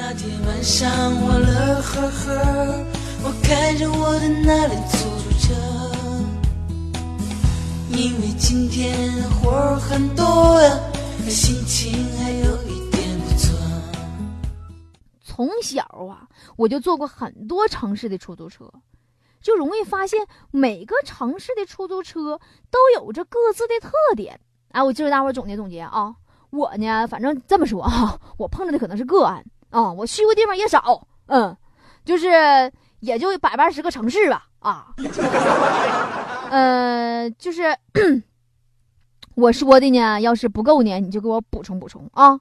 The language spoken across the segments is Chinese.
那天晚上我乐呵呵，我开着我的那辆出租车，因为今天活儿很多呀，心情还有一点不错。从小啊，我就坐过很多城市的出租车，就容易发现每个城市的出租车都有着各自的特点。哎，我今儿大伙总结总结啊，我呢，反正这么说啊，我碰着的可能是个案。啊，我去过地方也少，嗯，就是也就百八十个城市吧，啊，呃，就是我说的呢，要是不够呢，你就给我补充补充啊。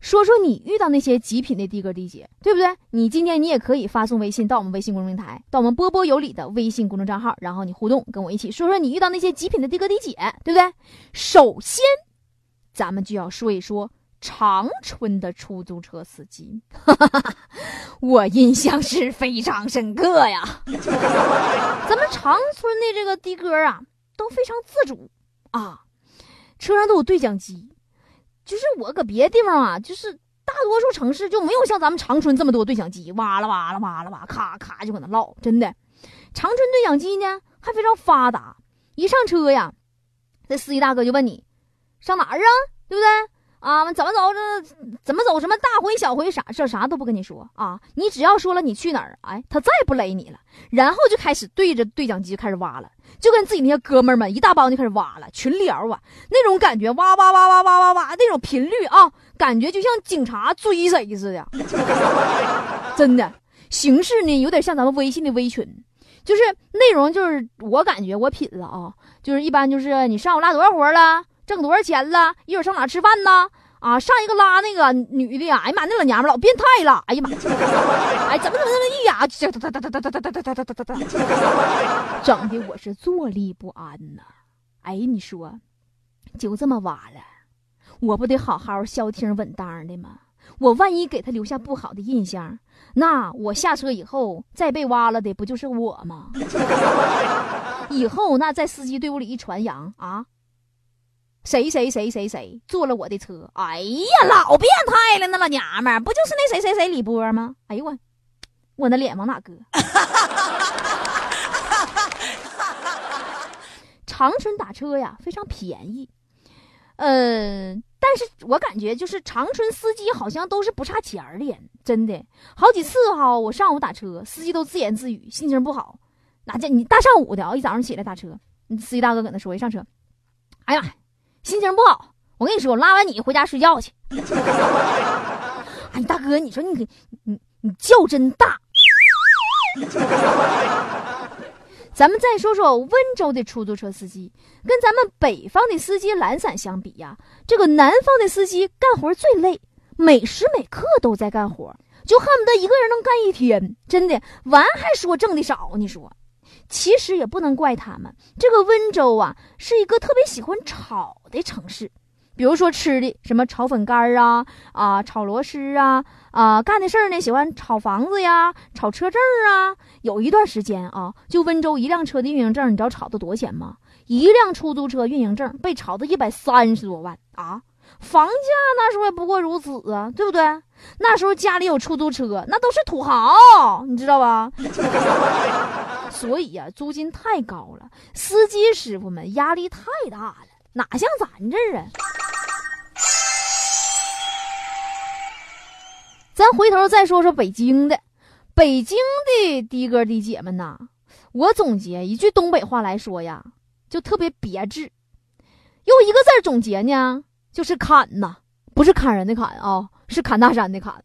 说说你遇到那些极品的的哥的姐，对不对？你今天你也可以发送微信到我们微信公众平台，到我们波波有理的微信公众账号，然后你互动，跟我一起说说你遇到那些极品的的哥的姐，对不对？首先，咱们就要说一说。长春的出租车司机，我印象是非常深刻呀。咱们长春的这个的哥啊，都非常自主啊，车上都有对讲机。就是我搁别的地方啊，就是大多数城市就没有像咱们长春这么多对讲机，哇啦哇啦哇啦哇，咔咔就搁那唠。真的，长春对讲机呢还非常发达。一上车呀，这司机大哥就问你上哪儿啊，对不对？啊，怎么走？这怎么走？什么大回小回啥？这啥都不跟你说啊！你只要说了你去哪儿，哎，他再不勒你了。然后就开始对着对讲机开始挖了，就跟自己那些哥们儿们一大帮就开始挖了，群聊啊，那种感觉，哇哇哇哇哇哇哇，那种频率啊，感觉就像警察追谁似的。真的，形式呢有点像咱们微信的微群，就是内容就是我感觉我品了啊，就是一般就是你上午拉多少活了。挣多少钱了？一会儿上哪吃饭呢？啊，上一个拉那个女的呀！哎呀妈，那老娘们老变态了！哎呀妈，哎，怎么怎么怎么一呀？哒哒哒哒哒哒哒哒哒哒哒哒哒，整的我是坐立不安呐！哎，你说，就这么挖了，我不得好好消停稳当的吗？我万一给他留下不好的印象，那我下车以后再被挖了的不就是我吗？以后那在司机队伍里一传扬啊！谁谁谁谁谁坐了我的车？哎呀，老变态了！那老娘们儿不就是那谁谁谁李波吗？哎呦我，我那脸往哪搁？长春打车呀，非常便宜。呃，但是我感觉就是长春司机好像都是不差钱儿的，真的。好几次哈，我上午打车，司机都自言自语，心情不好。哪这你大上午的啊？一早上起来打车，司机大哥搁那说，一上车，哎呀妈！心情不好，我跟你说，我拉完你回家睡觉去。哎，大哥，你说你你你叫真大。咱们再说说温州的出租车司机，跟咱们北方的司机懒散相比呀，这个南方的司机干活最累，每时每刻都在干活，就恨不得一个人能干一天，真的完还说挣的少，你说。其实也不能怪他们，这个温州啊是一个特别喜欢炒的城市，比如说吃的什么炒粉干啊啊，炒螺蛳啊啊，干的事儿呢喜欢炒房子呀，炒车证啊。有一段时间啊，就温州一辆车的运营证，你知道炒的多少钱吗？一辆出租车运营证被炒到一百三十多万啊！房价那时候也不过如此啊，对不对？那时候家里有出租车，那都是土豪，你知道吧？所以呀，租金太高了，司机师傅们压力太大了，哪像咱这儿啊？咱回头再说说北京的，北京的的哥的姐们呐，我总结一句东北话来说呀，就特别别致，用一个字总结呢，就是砍呐，不是砍人的砍啊，是砍大山的砍。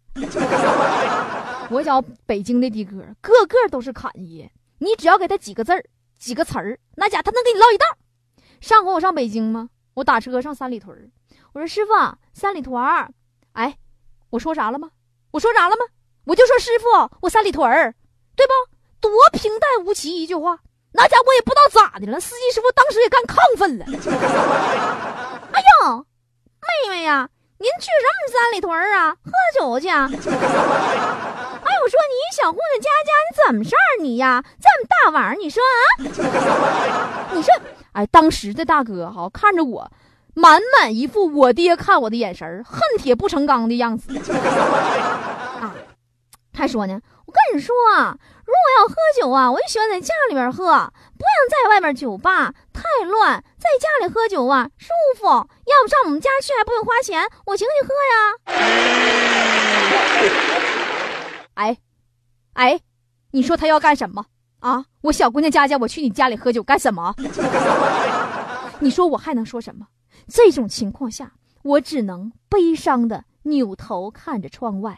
我讲北京的的哥，个个都是砍爷。你只要给他几个字儿、几个词儿，那家他能给你唠一道。上回我上北京吗？我打车上三里屯我说师傅，三里屯儿，哎，我说啥了吗？我说啥了吗？我就说师傅，我三里屯儿，对不？多平淡无奇一句话，那家伙也不知道咋的了。司机师傅当时也干亢奋了。哎呦，妹妹呀，您去什么三里屯儿啊？喝酒去啊？哎，我说你小伙子家，怎么事儿你呀？这么大晚上，你说啊？你说，哎，当时的大哥哈看着我，满满一副我爹看我的眼神，恨铁不成钢的样子。啊，还说呢，我跟你说啊，如果要喝酒啊，我就喜欢在家里边喝，不想在外面酒吧太乱，在家里喝酒啊舒服。要不上我们家去还不用花钱，我请你喝呀。哎，哎，你说他要干什么啊？我小姑娘佳佳，我去你家里喝酒干什么？你说我还能说什么？这种情况下，我只能悲伤的扭头看着窗外。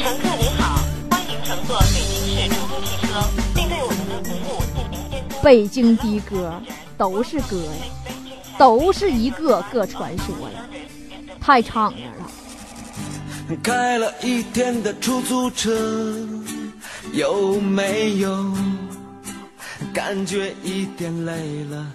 乘客您好，欢迎乘坐北京市出租汽车，并对我们的服务进行监督。北京的哥都是哥呀，都是一个个传说呀，太敞亮了。开了一天的出租车，有没有感觉一点累了？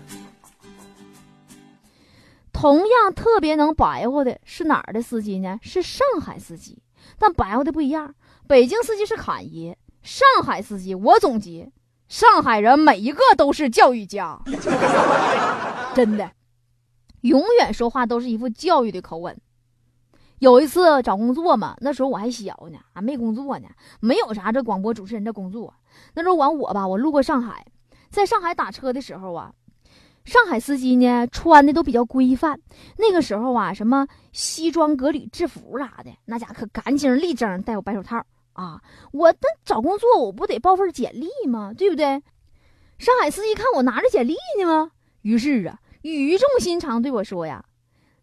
同样特别能白活的是哪儿的司机呢？是上海司机，但白活的不一样。北京司机是侃爷，上海司机我总结，上海人每一个都是教育家，真的，永远说话都是一副教育的口吻。有一次找工作嘛，那时候我还小呢，还没工作呢，没有啥这广播主持人的工作。那时候完我吧，我路过上海，在上海打车的时候啊，上海司机呢穿的都比较规范。那个时候啊，什么西装革履制服啥的，那家可干净立正，戴我白手套啊。我那找工作我不得报份简历吗？对不对？上海司机看我拿着简历呢吗？于是啊，语重心长对我说呀。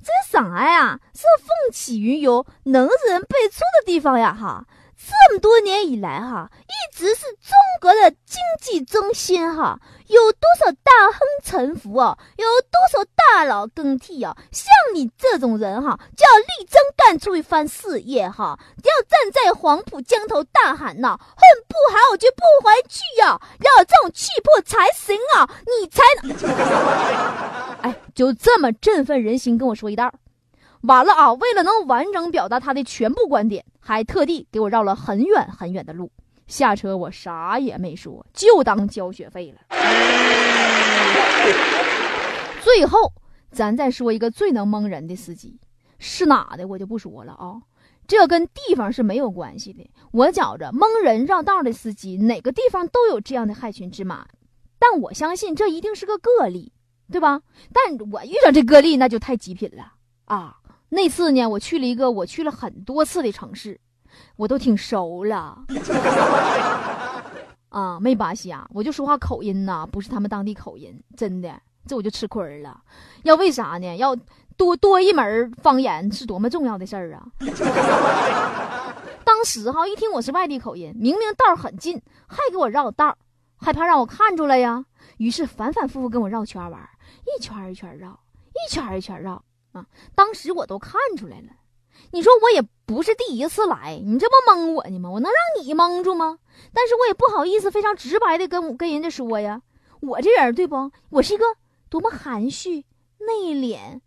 这上海啊，是风起云涌、能人辈出的地方呀！哈，这么多年以来哈，一直是中国的经济中心哈。有多少大亨沉浮啊？有多少大佬更替啊？像你这种人哈，就要力争干出一番事业哈，要站在黄浦江头大喊呐：“混不好我就不回去呀！”要有这种气魄才行啊，你才。就这么振奋人心，跟我说一道。完了啊！为了能完整表达他的全部观点，还特地给我绕了很远很远的路。下车我啥也没说，就当交学费了。最后，咱再说一个最能蒙人的司机，是哪的我就不说了啊。这跟地方是没有关系的。我觉着蒙人绕道的司机，哪个地方都有这样的害群之马，但我相信这一定是个个例，对吧？但我遇上这个例，那就太极品了啊！那次呢，我去了一个我去了很多次的城市，我都挺熟了。啊，没巴西啊，我就说话口音呐，不是他们当地口音，真的，这我就吃亏了。要为啥呢？要多多一门方言是多么重要的事儿啊！当时哈，一听我是外地口音，明明道儿很近，还给我绕道儿，害怕让我看出来呀。于是反反复复跟我绕圈玩，一圈一圈绕，一圈一圈绕。啊！当时我都看出来了，你说我也不是第一次来，你这不蒙我呢吗？我能让你蒙住吗？但是我也不好意思非常直白的跟跟人家说呀，我这人对不？我是一个多么含蓄、内敛、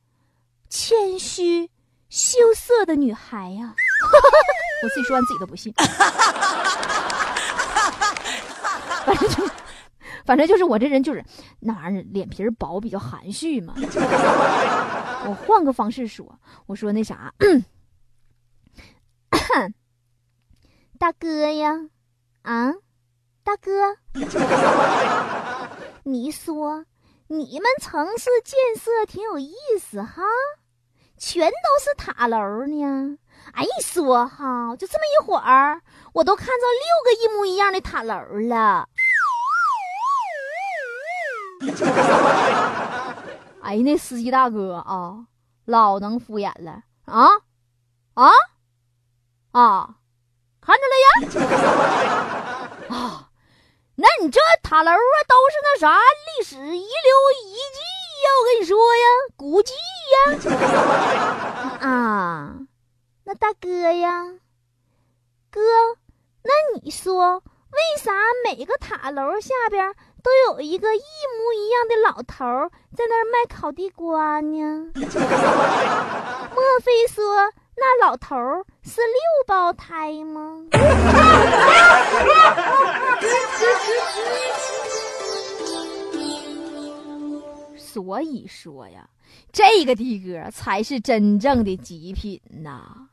谦虚、羞涩的女孩呀！我自己说完自己都不信。反正就。反正就是我这人就是那玩意儿，脸皮薄，比较含蓄嘛。我换个方式说，我说那啥，大哥呀，啊，大哥，你说你们城市建设挺有意思哈，全都是塔楼呢。哎，一说哈，就这么一会儿，我都看着六个一模一样的塔楼了。哎，那司机大哥啊，老能敷衍了啊啊啊！看着了呀 啊！那你这塔楼啊，都是那啥历史遗留遗迹呀！我跟你说呀，古迹呀！啊，那大哥呀？哥，那你说为啥每个塔楼下边都有一个一模一样的老头在那卖烤地瓜呢？莫非说那老头是六胞胎吗？所以说呀，这个的哥才是真正的极品呐。